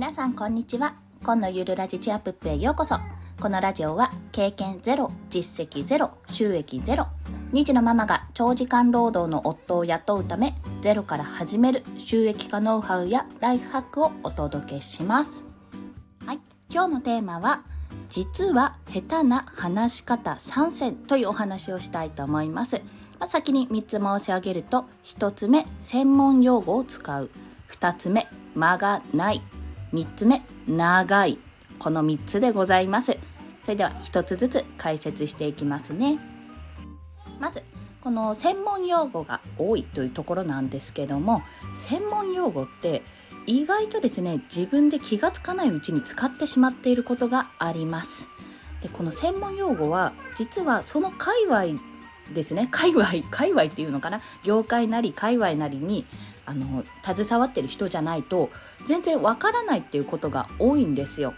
皆さんこんにちは。今のゆるラジチアップへようこそ。このラジオは経験ゼロ実績ゼロ収益ゼロ。2児のママが長時間労働の夫を雇うためゼロから始める収益化ノウハウやライフハックをお届けします。はい。今日のテーマは実は下手な話し方3選というお話をしたいと思います。まあ、先に3つ申し上げると1つ目専門用語を使う。2つ目間がない。3つ目長い。この3つでございます。それでは1つずつ解説していきますね。まずこの専門用語が多いというところなんですけども専門用語って意外とですね自分で気がつかないうちに使ってしまっていることがあります。でこの専門用語は実はその界隈ですね。界隈界隈っていうのかな？業界なり界隈なりにあの携わってる人じゃないと全然わからないっていうことが多いんですよ。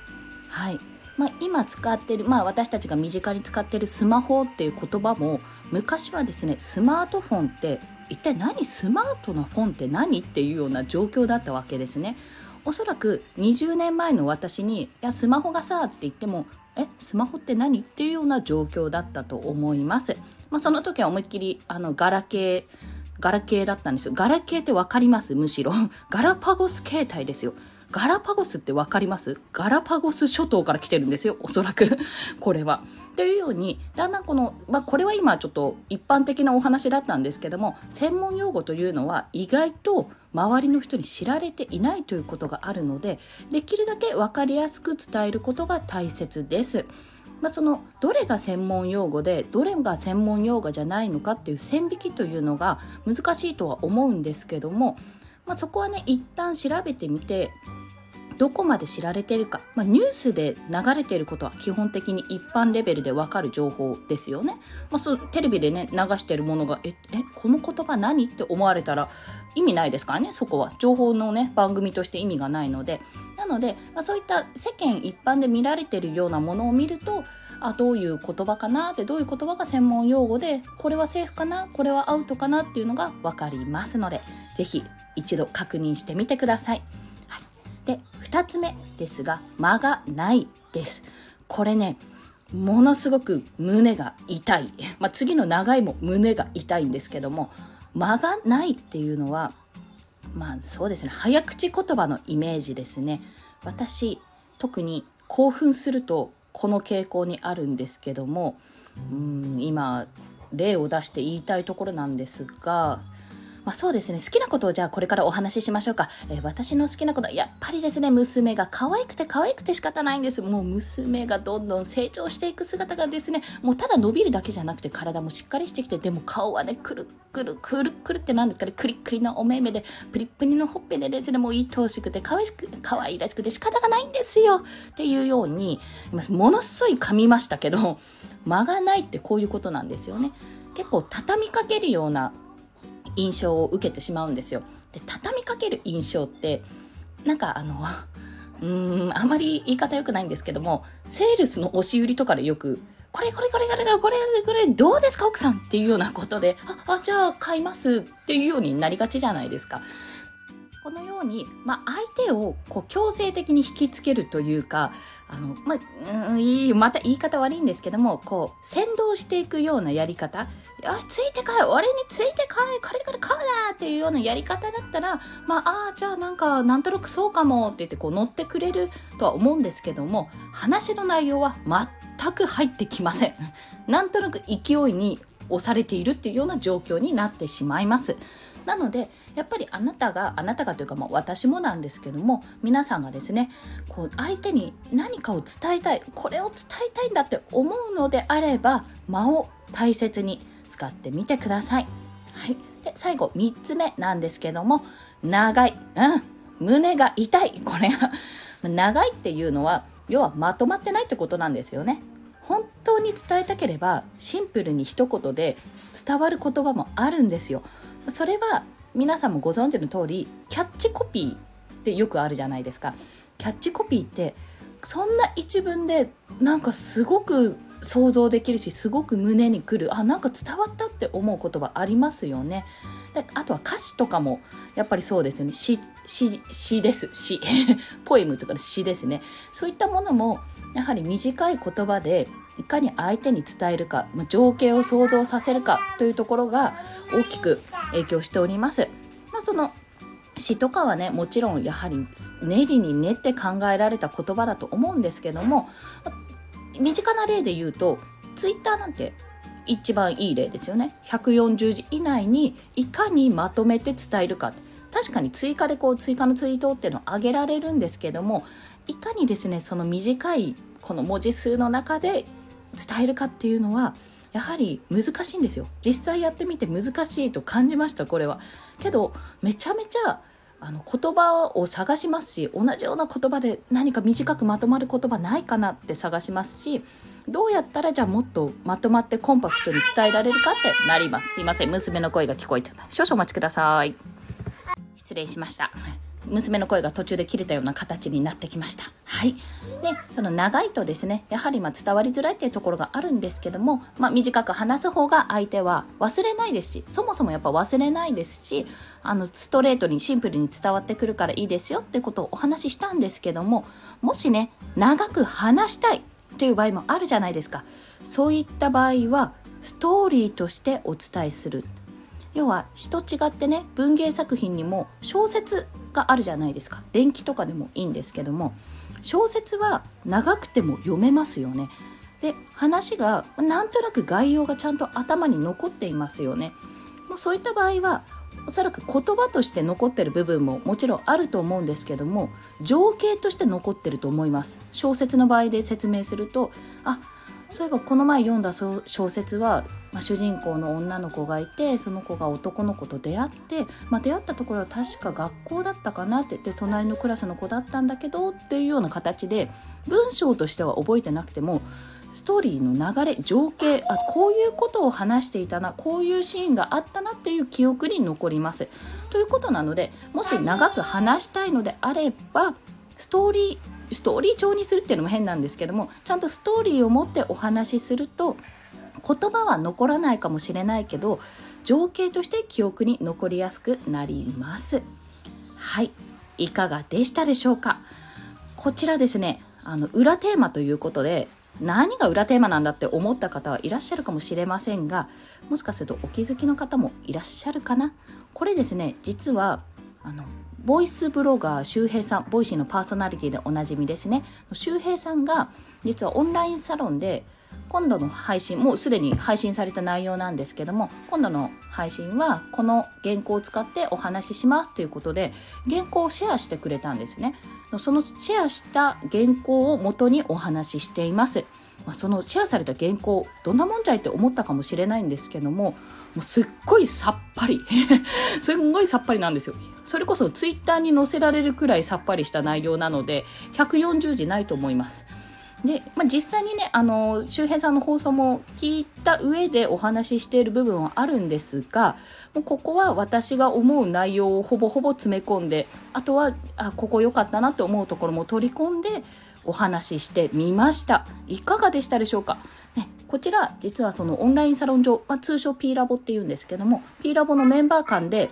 はいまあ、今使ってる、まあ、私たちが身近に使ってるスマホっていう言葉も昔はですねスマートフォンって一体何スマートなフォンって何っていうような状況だったわけですね。おそらく20年前の私に「いやスマホがさ」って言ってもえスマホって何っていうような状況だったと思います。まあ、その時は思いっきりあのガラケーガラケーだったんですよ。ガラケーって分かります？むしろ。ガラパゴス携帯ですよ。ガラパゴスって分かります？ガラパゴス諸島から来てるんですよ。おそらく。これは。というように、だんだんこの、まあ、これは今ちょっと一般的なお話だったんですけども、専門用語というのは意外と周りの人に知られていないということがあるので、できるだけ分かりやすく伝えることが大切です。まあ、そのどれが専門用語でどれが専門用語じゃないのかっていう線引きというのが難しいとは思うんですけども、まあ、そこはね一旦調べてみてどこまで知られてるか、まあ、ニュースで流れてることは基本的に一般レベルでわかる情報ですよね。まあ、そうテレビでね流してるものがええこの言葉何？って思われたら意味ないですからねそこは。情報のね番組として意味がないので。なので、まあ、そういった世間一般で見られてるようなものを見るとあどういう言葉かなってどういう言葉が専門用語でこれはセーフかな？これはアウトかな？っていうのが分かりますので是非一度確認してみてください。で2つ目ですが間がないです。これねものすごく胸が痛い、まあ、次の長いも胸が痛いんですけども間がないっていうのはまあそうですね早口言葉のイメージですね私特に興奮するとこの傾向にあるんですけどもうん今例を出して言いたいところなんですがまあ、そうですね。好きなことをじゃあこれからお話ししましょうか、えー、私の好きなことやっぱりですね娘が可愛くて可愛くて仕方ないんです。もう娘がどんどん成長していく姿がですねもうただ伸びるだけじゃなくて体もしっかりしてきてでも顔はねくるくるくるくるって何ですかね。クリックリなお目目でプリプリのほっぺでですねもう愛おしくて可愛く可愛らしくて仕方がないんですよ。っていうように今ものすごい噛みましたけど間がないってこういうことなんですよね。結構畳みかけるような印象を受けてしまうんですよ。で畳みかける印象ってなんかあの うーんあまり言い方良くないんですけどもセールスの押し売りとかでよくこれこれこれこれこれこれどうですか奥さんっていうようなことでああじゃあ買いますっていうようになりがちじゃないですか。このように、まあ、相手をこう強制的に引きつけるというかあの、まあ、うんいいまた言い方悪いんですけどもこう先導していくようなやり方よし、ついてこい俺についてこいこれからこうだっていうようなやり方だったら、まあ、ああ、じゃあなんか、なんとなくそうかもって言ってこう乗ってくれるとは思うんですけども、話の内容は全く入ってきません。なんとなく勢いに押されているっていうような状況になってしまいます。なのでやっぱりあなたがあなたがというか、まあ、私もなんですけども皆さんがですねこう相手に何かを伝えたいこれを伝えたいんだって思うのであれば間を大切に使ってみてください。はい、で最後3つ目なんですけども長い、うん、胸が痛いこれは長いっていうのは要はまとまってないってことなんですよね。本当に伝えたければシンプルに一言で伝わる言葉もあるんですよ。それは皆さんもご存知の通りキャッチコピーってよくあるじゃないですか。キャッチコピーってそんな一文でなんかすごく想像できるしすごく胸にくる。あなんか伝わったって思う言葉ありますよね。であとは歌詞とかもやっぱりそうですよね。詩詩詩です。詩 ポエムとか詩ですね。そういったものもやはり短い言葉でいかに相手に伝えるか情景を想像させるかというところが大きく影響しております。まあ、その詩とかはねもちろんやはり練りに練って考えられた言葉だと思うんですけども身近な例で言うとツイッターなんて一番いい例ですよね140字以内にいかにまとめて伝えるか確かに追加でこう追加のツイートっていうのを上げられるんですけどもいかにですねその短いこの文字数の中で伝えるかっていうのはやはり難しいんですよ。実際やってみて難しいと感じましたこれは。けどめちゃめちゃあの言葉を探しますし同じような言葉で何か短くまとまる言葉ないかなって探しますしどうやったらじゃあもっとまとまってコンパクトに伝えられるかってなります。すいません娘の声が聞こえちゃった。少々お待ちください。失礼しました。娘の声が途中で切れたような形になってきました。はい。で、その長いとですね、やはりま伝わりづらいっていうところがあるんですけども、まあ、短く話す方が相手は忘れないですし、そもそもやっぱ忘れないですし、あの、ストレートにシンプルに伝わってくるからいいですよってことをお話ししたんですけども、もしね、長く話したいっていう場合もあるじゃないですか。そういった場合は、ストーリーとしてお伝えする。要は詩と違ってね文芸作品にも小説があるじゃないですか。電気とかでもいいんですけども小説は長くても読めますよね。で話がなんとなく概要がちゃんと頭に残っていますよね。もうそういった場合はおそらく言葉として残ってる部分ももちろんあると思うんですけども情景として残ってると思います。小説の場合で説明するとあそういえばこの前読んだ小説は、まあ、主人公の女の子がいてその子が男の子と出会って、まあ、出会ったところは確か学校だったかなって言って隣のクラスの子だったんだけどっていうような形で文章としては覚えてなくてもストーリーの流れ情景あこういうことを話していたなこういうシーンがあったなっていう記憶に残ります。ということなのでもし長く話したいのであればストーリーストーリー調にするっていうのも変なんですけどもちゃんとストーリーを持ってお話しすると言葉は残らないかもしれないけど情景として記憶に残りやすくなります。はい。いかがでしたでしょうか？こちらですね。あの裏テーマということで何が裏テーマなんだって思った方はいらっしゃるかもしれませんがもしかするとお気づきの方もいらっしゃるかな？これですね。実はあのボイスブロガー周平さんボイシーのパーソナリティでおなじみですね。周平さんが実はオンラインサロンで今度の配信もうすでに配信された内容なんですけども今度の配信はこの原稿を使ってお話ししますということで原稿をシェアしてくれたんですね。そのシェアした原稿を元にお話ししています。まあ、そのシェアされた原稿どんなもんじゃいって思ったかもしれないんですけどももうすっごいさっぱり。すっごいさっぱりなんですよ。それこそツイッターに載せられるくらいさっぱりした内容なので140字ないと思います。で、まあ、実際にねあの周平さんの放送も聞いた上でお話ししている部分はあるんですがもうここは私が思う内容をほぼほぼ詰め込んであとはあここ良かったなって思うところも取り込んでお話ししてみましたいかがでしたでしょうか、ね、こちら実はそのオンラインサロン上、まあ、通称 P ラボっていうんですけども P ラボのメンバー間で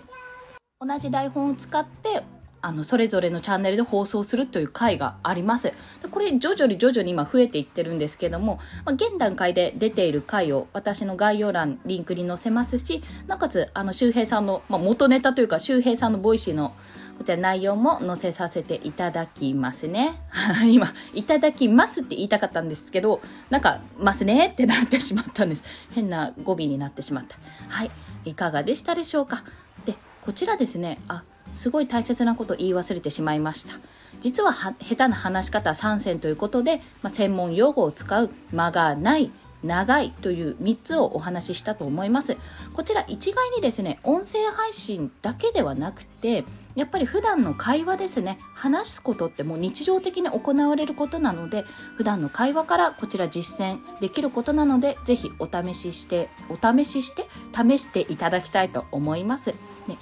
同じ台本を使ってあのそれぞれのチャンネルで放送するという回があります。これ徐々に徐々に今増えていってるんですけども、まあ、現段階で出ている回を私の概要欄リンクに載せますしなおかつあの周平さんの、まあ、元ネタというか周平さんのボイシーのこちら内容も載せさせていただきますね。今、いただきますって言いたかったんですけど、なんか、ますねってなってしまったんです。変な語尾になってしまった。はい。いかがでしたでしょうか？で、こちらですね、あ、すごい大切なこと言い忘れてしまいました。実は下手な話し方3選ということで、まあ、専門用語を使う間がない長いという3つをお話ししたと思います。こちら一概にですね音声配信だけではなくてやっぱり普段の会話ですね話すことってもう日常的に行われることなので普段の会話からこちら実践できることなのでぜひお試ししてお試しして試していただきたいと思います、ね、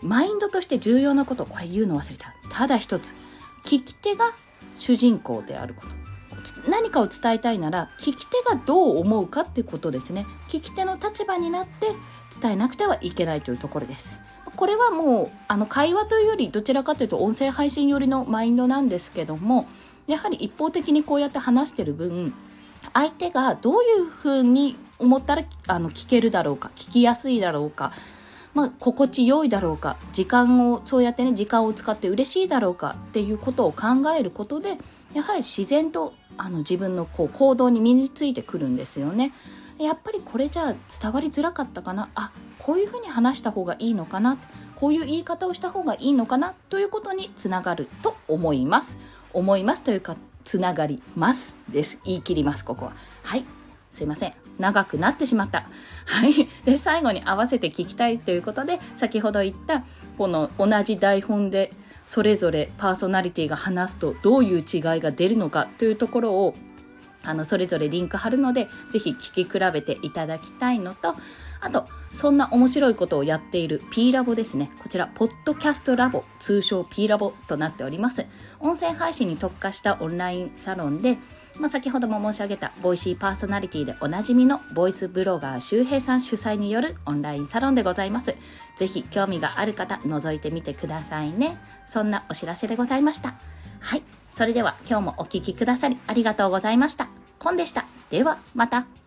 マインドとして重要なことこれ言うの忘れた。ただ一つ聞き手が主人公であること。何かを伝えたいなら聞き手がどう思うかってことですね。聞き手の立場になって伝えなくてはいけないというところです。これはもうあの会話というよりどちらかというと音声配信寄りのマインドなんですけどもやはり一方的にこうやって話してる分相手がどういうふうに思ったらあの聞けるだろうか聞きやすいだろうかまあ、心地よいだろうか時間をそうやってね時間を使って嬉しいだろうかっていうことを考えることでやはり自然とあの自分のこう行動に身についてくるんですよね。やっぱりこれじゃあ伝わりづらかったかな。あこういうふうに話した方がいいのかな。こういう言い方をした方がいいのかなということにつながると思います。思いますというかつながりますです。言い切りますここは。はい。すいません。長くなってしまった。はい。で、最後に合わせて聞きたいということで、先ほど言った、この同じ台本で、それぞれパーソナリティが話すとどういう違いが出るのかというところを、あの、それぞれリンク貼るので、ぜひ聞き比べていただきたいのと、あと、そんな面白いことをやっている P ラボですね。こちら、ポッドキャストラボ、通称 P ラボとなっております。音声配信に特化したオンラインサロンで、まあ、先ほども申し上げたボイシーパーソナリティでおなじみのボイスブロガー周平さん主催によるオンラインサロンでございます。ぜひ興味がある方覗いてみてくださいね。そんなお知らせでございました。はい。それでは今日もお聴きくださりありがとうございました。コンでした。ではまた。